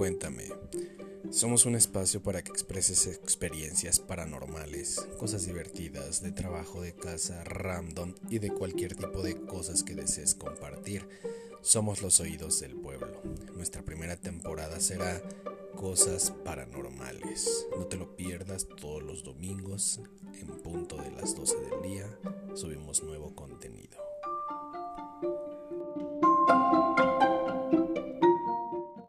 Cuéntame. Somos un espacio para que expreses experiencias paranormales, cosas divertidas, de trabajo, de casa, random y de cualquier tipo de cosas que desees compartir. Somos los oídos del pueblo. Nuestra primera temporada será Cosas Paranormales. No te lo pierdas todos los domingos en punto de las 12 del día. Subimos nuevo contenido.